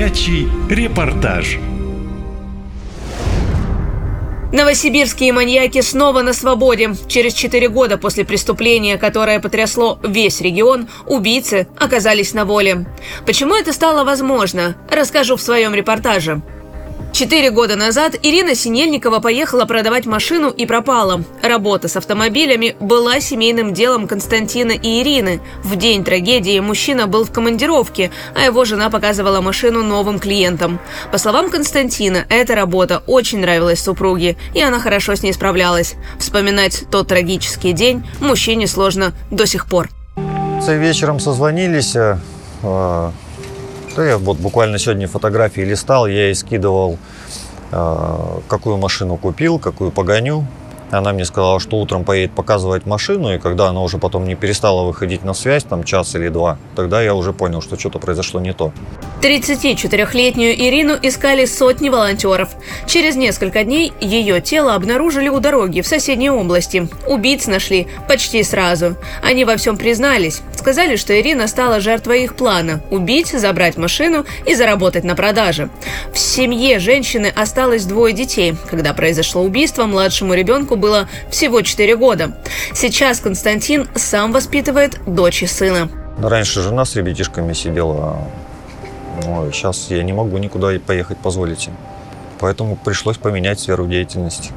Горячий репортаж. Новосибирские маньяки снова на свободе. Через четыре года после преступления, которое потрясло весь регион, убийцы оказались на воле. Почему это стало возможно, расскажу в своем репортаже. Четыре года назад Ирина Синельникова поехала продавать машину и пропала. Работа с автомобилями была семейным делом Константина и Ирины. В день трагедии мужчина был в командировке, а его жена показывала машину новым клиентам. По словам Константина, эта работа очень нравилась супруге, и она хорошо с ней справлялась. Вспоминать тот трагический день мужчине сложно до сих пор. Вечером созвонились. Да я вот буквально сегодня фотографии листал, я ей скидывал, э, какую машину купил, какую погоню. Она мне сказала, что утром поедет показывать машину, и когда она уже потом не перестала выходить на связь, там час или два, тогда я уже понял, что что-то произошло не то. 34-летнюю Ирину искали сотни волонтеров. Через несколько дней ее тело обнаружили у дороги в соседней области. Убийц нашли почти сразу. Они во всем признались. Сказали, что Ирина стала жертвой их плана – убить, забрать машину и заработать на продаже. В семье женщины осталось двое детей. Когда произошло убийство, младшему ребенку было всего 4 года. Сейчас Константин сам воспитывает дочь и сына. Раньше жена с ребятишками сидела, ну, сейчас я не могу никуда поехать позволить. Поэтому пришлось поменять сферу деятельности.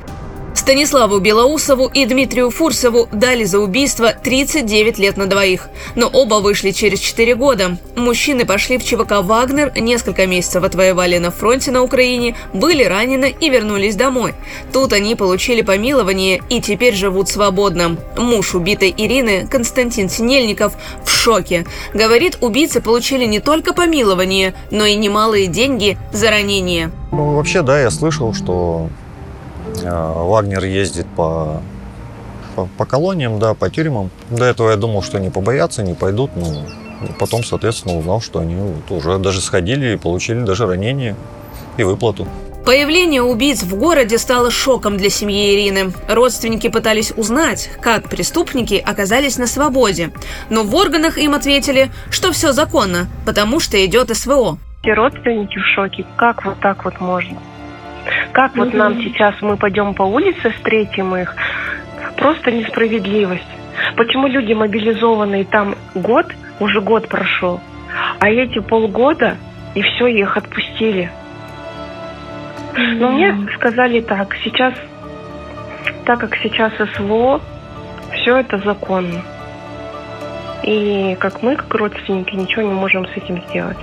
Станиславу Белоусову и Дмитрию Фурсову дали за убийство 39 лет на двоих. Но оба вышли через 4 года. Мужчины пошли в ЧВК «Вагнер», несколько месяцев отвоевали на фронте на Украине, были ранены и вернулись домой. Тут они получили помилование и теперь живут свободно. Муж убитой Ирины, Константин Синельников, в шоке. Говорит, убийцы получили не только помилование, но и немалые деньги за ранение. Ну, вообще, да, я слышал, что Вагнер ездит по, по, по колониям, да, по тюрьмам. До этого я думал, что они побоятся, не пойдут, но потом, соответственно, узнал, что они вот уже даже сходили и получили даже ранение и выплату. Появление убийц в городе стало шоком для семьи Ирины. Родственники пытались узнать, как преступники оказались на свободе. Но в органах им ответили, что все законно, потому что идет СВО. Все родственники в шоке. Как вот так вот можно? Как вот нам сейчас мы пойдем по улице, встретим их? Просто несправедливость. Почему люди мобилизованные там год, уже год прошел, а эти полгода, и все, их отпустили. Но мне сказали так, сейчас, так как сейчас СВО, все это законно. И как мы, как родственники, ничего не можем с этим сделать.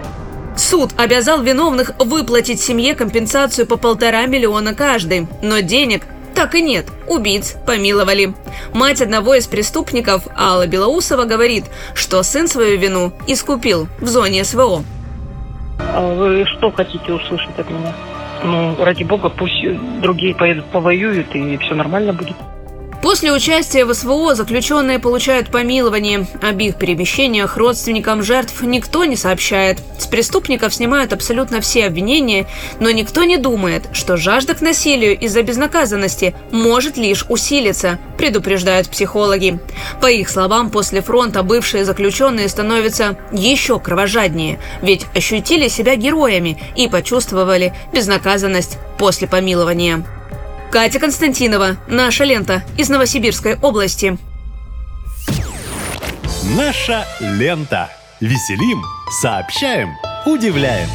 Суд обязал виновных выплатить семье компенсацию по полтора миллиона каждый. Но денег так и нет. Убийц помиловали. Мать одного из преступников, Алла Белоусова, говорит, что сын свою вину искупил в зоне СВО. А вы что хотите услышать от меня? Ну, ради бога, пусть другие поедут повоюют, и все нормально будет. После участия в СВО заключенные получают помилование. Об их перемещениях родственникам жертв никто не сообщает. С преступников снимают абсолютно все обвинения, но никто не думает, что жажда к насилию из-за безнаказанности может лишь усилиться, предупреждают психологи. По их словам, после фронта бывшие заключенные становятся еще кровожаднее, ведь ощутили себя героями и почувствовали безнаказанность после помилования. Катя Константинова. Наша лента из Новосибирской области. Наша лента. Веселим, сообщаем, удивляем.